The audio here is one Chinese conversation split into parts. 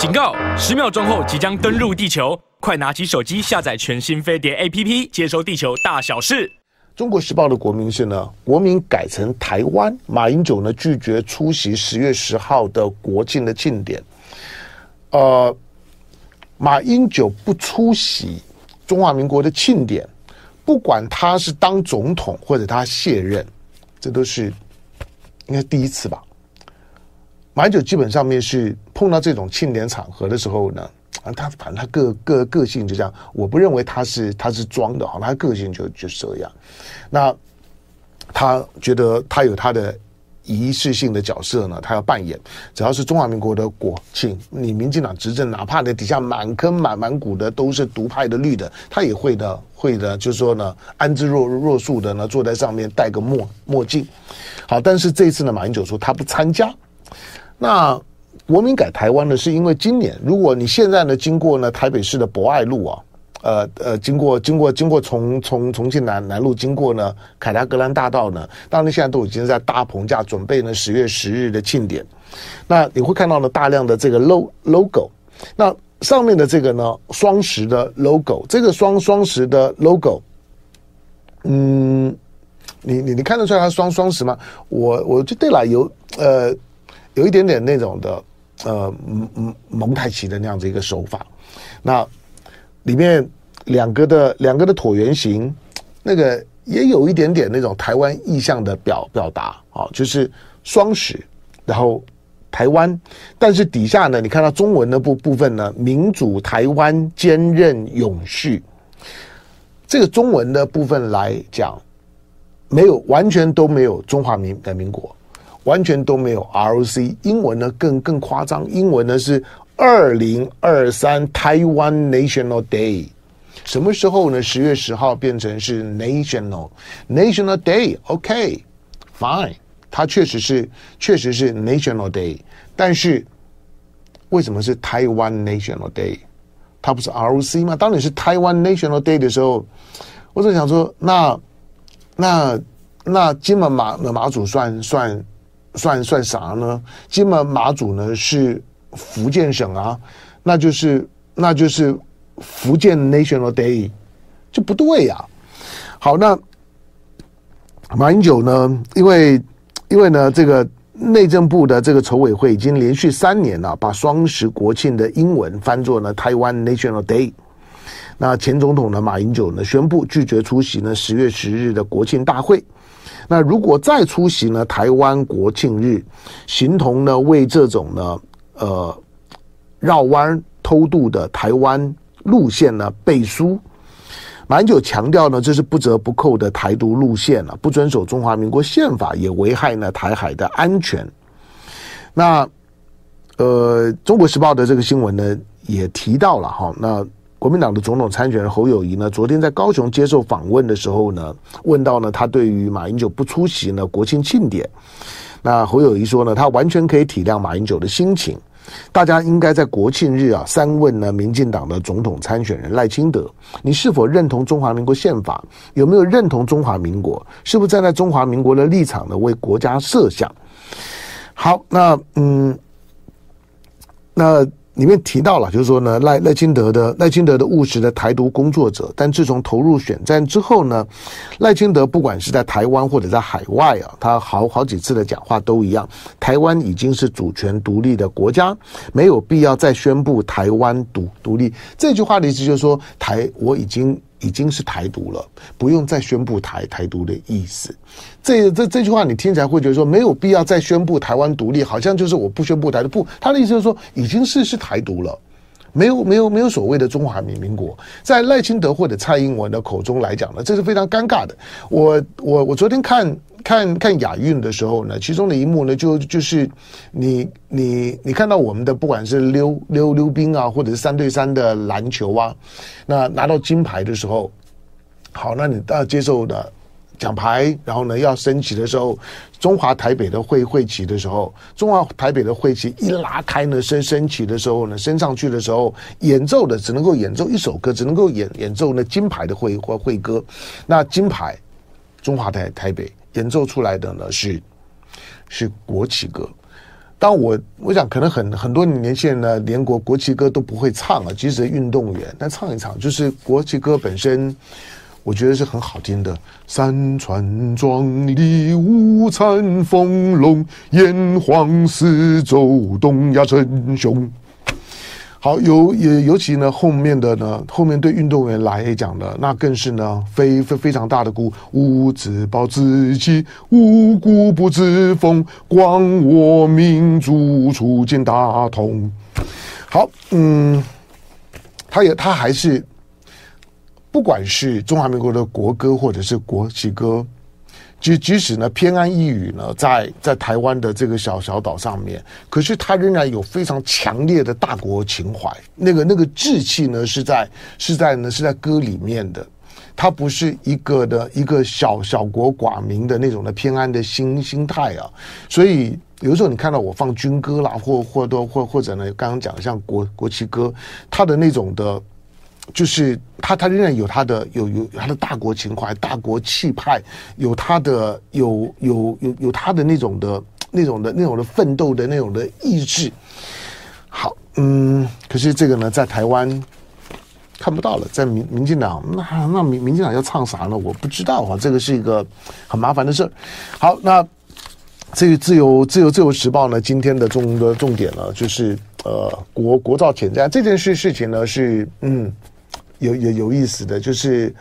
警告！十秒钟后即将登陆地球，快拿起手机下载全新飞碟 APP，接收地球大小事。中国时报的国民是呢，国民改成台湾。马英九呢拒绝出席十月十号的国庆的庆典。呃，马英九不出席中华民国的庆典，不管他是当总统或者他卸任，这都是应该第一次吧。马英九基本上面是碰到这种庆典场合的时候呢，啊，他反正他个个个性就这样，我不认为他是他是装的哈，他个性就就是这样。那他觉得他有他的仪式性的角色呢，他要扮演。只要是中华民国的国庆，你民进党执政，哪怕那底下满坑满满谷的都是独派的绿的，他也会的会的，就是说呢，安之若若素的呢，坐在上面戴个墨墨镜。好，但是这次呢，马英九说他不参加。那国民改台湾呢，是因为今年，如果你现在呢，经过呢台北市的博爱路啊，呃呃，经过经过经过从从重庆南南路经过呢凯达格兰大道呢，当然现在都已经在搭棚架准备呢十月十日的庆典。那你会看到呢大量的这个 lo logo，那上面的这个呢双十的 logo，这个双双十的 logo，嗯，你你你看得出来它双双十吗？我我就对了，有呃。有一点点那种的，呃，蒙蒙太奇的那样子一个手法，那里面两个的两个的椭圆形，那个也有一点点那种台湾意象的表表达啊，就是双十，然后台湾，但是底下呢，你看到中文的部部分呢，民主台湾坚韧永续，这个中文的部分来讲，没有完全都没有中华民的民国。完全都没有 ROC，英文呢更更夸张，英文呢是二零二三台湾 National Day，什么时候呢？十月十号变成是 National National Day，OK，Fine，它确实是确实是 National Day，但是为什么是台湾 National Day？它不是 ROC 吗？当你是台湾 National Day 的时候，我就想说，那那那金门马马祖算算？算算啥呢？金门马祖呢是福建省啊，那就是那就是福建 National Day，就不对呀、好，那马英九呢？因为因为呢，这个内政部的这个筹委会已经连续三年了，把双十国庆的英文翻作呢台湾 National Day。那前总统呢马英九呢宣布拒绝出席呢十月十日的国庆大会。那如果再出席呢？台湾国庆日，形同呢为这种呢呃绕弯偷渡的台湾路线呢背书。马英九强调呢，这是不折不扣的台独路线了，不遵守中华民国宪法，也危害呢台海的安全。那呃，《中国时报》的这个新闻呢也提到了哈，那。国民党的总统参选人侯友谊呢，昨天在高雄接受访问的时候呢，问到呢他对于马英九不出席呢国庆庆典，那侯友谊说呢，他完全可以体谅马英九的心情，大家应该在国庆日啊三问呢民进党的总统参选人赖清德，你是否认同中华民国宪法？有没有认同中华民国？是不是站在中华民国的立场呢为国家设想？好，那嗯，那。里面提到了，就是说呢，赖赖清德的赖清德的务实的台独工作者，但自从投入选战之后呢，赖清德不管是在台湾或者在海外啊，他好好几次的讲话都一样，台湾已经是主权独立的国家，没有必要再宣布台湾独独立。这句话的意思就是说，台我已经。已经是台独了，不用再宣布台台独的意思。这这这句话你听起来会觉得说没有必要再宣布台湾独立，好像就是我不宣布台独。不，他的意思就是说已经是是台独了，没有没有没有所谓的中华民民国。在赖清德或者蔡英文的口中来讲呢，这是非常尴尬的。我我我昨天看。看看亚运的时候呢，其中的一幕呢，就就是你你你看到我们的不管是溜溜溜冰啊，或者是三对三的篮球啊，那拿到金牌的时候，好，那你要接受的奖牌，然后呢要升旗的时候，中华台北的会会旗的时候，中华台北的会旗一拉开呢，升升旗的时候呢，升上去的时候，演奏的只能够演奏一首歌，只能够演演奏呢金牌的会会会歌，那金牌中华台台北。演奏出来的呢是是国旗歌，当我我想，可能很很多年轻人呢，连国国旗歌都不会唱啊，即使运动员，但唱一唱，就是国旗歌本身，我觉得是很好听的。山川壮丽，五彩丰隆，炎黄四周，东亚称雄。好，尤也尤其呢，后面的呢，后面对运动员来讲的，那更是呢，非非非常大的鼓舞，自暴自弃，无故不自封，光我民族，促进大同。好，嗯，他也他还是，不管是中华民国的国歌或者是国旗歌。即即使呢偏安一隅呢，在在台湾的这个小小岛上面，可是他仍然有非常强烈的大国情怀。那个那个志气呢，是在是在呢是在歌里面的。他不是一个的一个小小国寡民的那种的偏安的心心态啊。所以有时候你看到我放军歌啦，或或多或或者呢，刚刚讲的像国国旗歌，他的那种的。就是他，他仍然有他的有有他的大国情怀、大国气派，有他的有有有有他的那种的那种的那种的奋斗的那种的意志。好，嗯，可是这个呢，在台湾看不到了，在民民进党，那那民民进党要唱啥呢？我不知道啊，这个是一个很麻烦的事儿。好，那这个自由自由自由时报呢，今天的重的重点呢，就是呃国国造潜在这件事事情呢，是嗯。有有有意思的就是，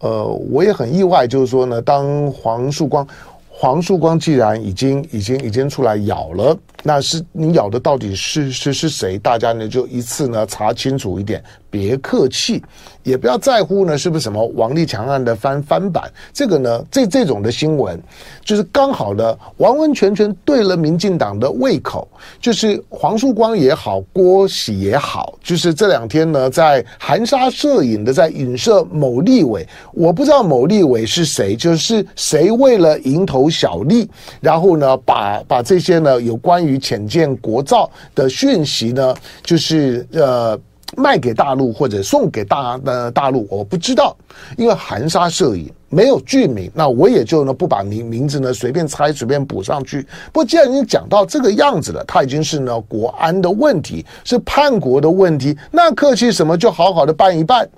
呃，我也很意外，就是说呢，当黄树光，黄树光既然已经已经已经出来咬了，那是你咬的到底是是是谁？大家呢就一次呢查清楚一点。别客气，也不要在乎呢，是不是什么王立强案的翻翻版？这个呢，这这种的新闻，就是刚好呢完完全全对了民进党的胃口。就是黄树光也好，郭喜也好，就是这两天呢，在含沙射影的在影射某立委，我不知道某立委是谁，就是谁为了蝇头小利，然后呢，把把这些呢有关于潜见国造的讯息呢，就是呃。卖给大陆或者送给大呃大陆，我不知道，因为含沙射影，没有具名，那我也就呢不把名名字呢随便猜随便补上去。不过既然已经讲到这个样子了，它已经是呢国安的问题，是叛国的问题，那客气什么？就好好的办一办。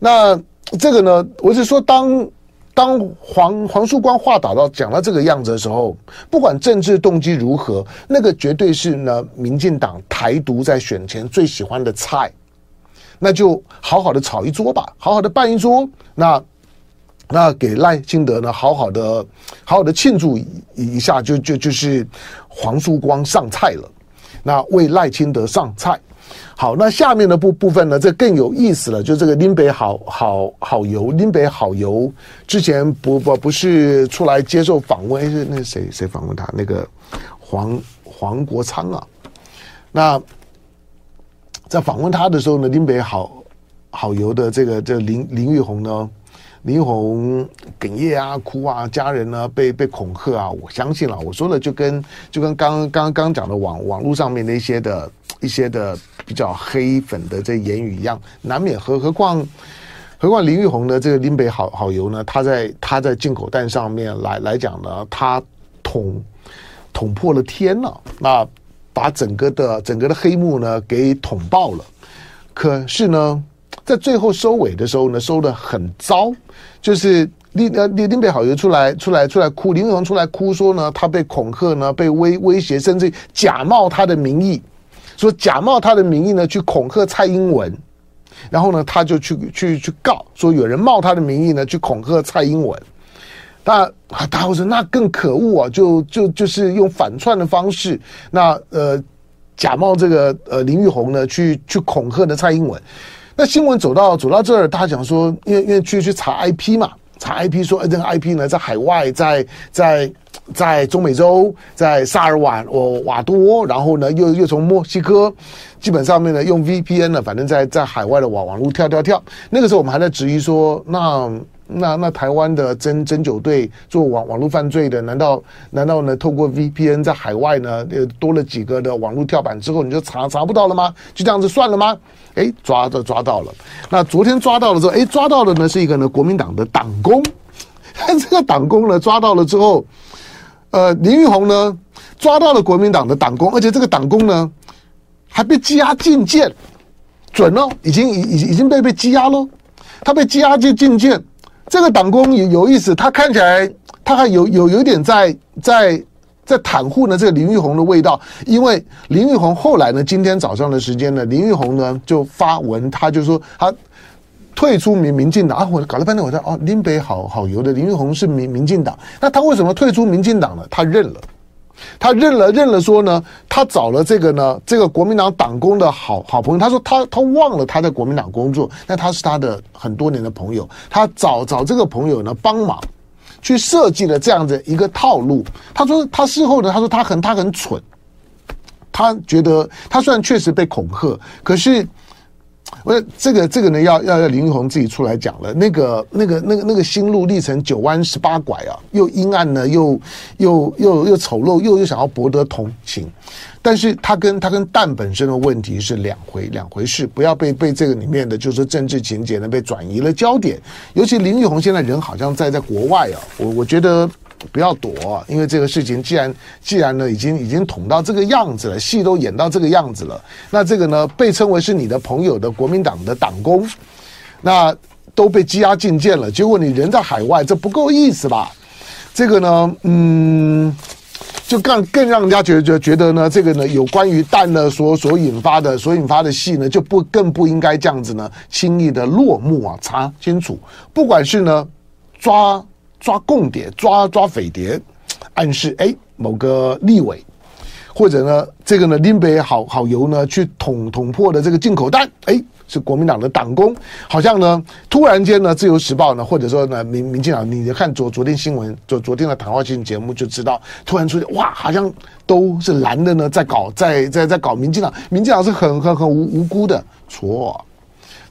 那这个呢，我是说当。当黄黄树光话打到讲到这个样子的时候，不管政治动机如何，那个绝对是呢，民进党台独在选前最喜欢的菜，那就好好的炒一桌吧，好好的办一桌，那那给赖清德呢，好好的好好的庆祝一下，就就就是黄树光上菜了，那为赖清德上菜。好，那下面的部部分呢，这更有意思了。就这个林北好好好油，林北好油之前不不不是出来接受访问，是那谁谁访问他？那个黄黄国昌啊。那在访问他的时候呢，林北好好油的这个这、林林玉红呢，林玉红哽咽啊，哭啊，家人呢被被恐吓啊。我相信了，我说的就跟就跟刚刚刚讲的网网络上面那些的。一些的比较黑粉的这言语一样，难免。何何况，何况林玉红的这个林北好好油呢？他在他在进口蛋上面来来讲呢，他捅捅破了天了，那把整个的整个的黑幕呢给捅爆了。可是呢，在最后收尾的时候呢，收得很糟，就是林呃林林北好友出来出来出来哭，林玉红出来哭说呢，他被恐吓呢，被威威胁，甚至假冒他的名义。说假冒他的名义呢，去恐吓蔡英文，然后呢，他就去去去告，说有人冒他的名义呢，去恐吓蔡英文。那啊，大伙说那更可恶啊，就就就是用反串的方式，那呃假冒这个呃林玉红呢，去去恐吓的蔡英文。那新闻走到走到这儿，大家讲说，因为因为去去查 IP 嘛，查 IP 说，这个 IP 呢在海外，在在。在中美洲，在萨尔瓦哦瓦多，然后呢，又又从墨西哥，基本上面呢用 VPN 呢，反正在在海外的网网络跳跳跳。那个时候我们还在质疑说，那那那台湾的侦侦九队做网网络犯罪的，难道难道呢透过 VPN 在海外呢，呃多了几个的网络跳板之后，你就查查不到了吗？就这样子算了吗？哎，抓的抓到了。那昨天抓到了之后，哎，抓到的呢是一个呢国民党的党工，这个党工呢抓到了之后。呃，林玉红呢，抓到了国民党的党工，而且这个党工呢还被羁押禁见，准哦，已经已已已经被被羁押喽。他被羁押进禁见，这个党工有有意思，他看起来他还有有有点在在在袒护呢这个林玉红的味道，因为林玉红后来呢，今天早上的时间呢，林玉红呢就发文，他就说他退出民民进党啊，我搞了半天我说哦，林北好好油的林玉红是民民进党，那他为什么退出民进党呢？他认了。他认了认了，说呢，他找了这个呢，这个国民党党工的好好朋友。他说他他忘了他在国民党工作，那他是他的很多年的朋友。他找找这个朋友呢帮忙，去设计了这样子一个套路。他说他事后呢，他说他很他很蠢，他觉得他虽然确实被恐吓，可是。我这个这个呢，要要要林玉红自己出来讲了。那个那个那个那个心路历程九弯十八拐啊，又阴暗呢，又又又又丑陋，又又想要博得同情。但是他跟他跟蛋本身的问题是两回两回事，不要被被这个里面的就是政治情节呢被转移了焦点。尤其林玉红现在人好像在在国外啊，我我觉得。不要躲，因为这个事情既然既然呢已经已经捅到这个样子了，戏都演到这个样子了，那这个呢被称为是你的朋友的国民党的党工，那都被羁押禁见了，结果你人在海外，这不够意思吧？这个呢，嗯，就更更让人家觉得觉得呢，这个呢有关于蛋呢所所引发的所引发的戏呢，就不更不应该这样子呢轻易的落幕啊，查清楚，不管是呢抓。抓共谍，抓抓匪谍，暗示哎，某个立委，或者呢，这个呢，林北好好油呢，去捅捅破的这个进口单，哎，是国民党的党工，好像呢，突然间呢，《自由时报》呢，或者说呢，民民进党，你就看昨昨天新闻，昨昨天的谈话性节目就知道，突然出现，哇，好像都是蓝的呢，在搞，在在在搞民进党，民进党是很很很无无辜的，错，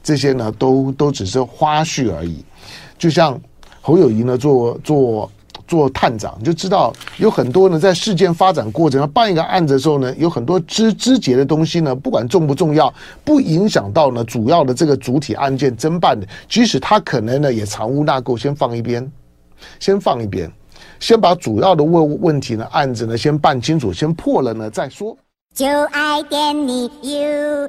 这些呢，都都只是花絮而已，就像。侯友宜呢，做做做探长，就知道有很多呢，在事件发展过程要办一个案子的时候呢，有很多枝枝节的东西呢，不管重不重要，不影响到呢主要的这个主体案件侦办的，即使他可能呢也藏污纳垢，先放一边，先放一边，先把主要的问问题呢案子呢先办清楚，先破了呢再说。就爱点你 UFO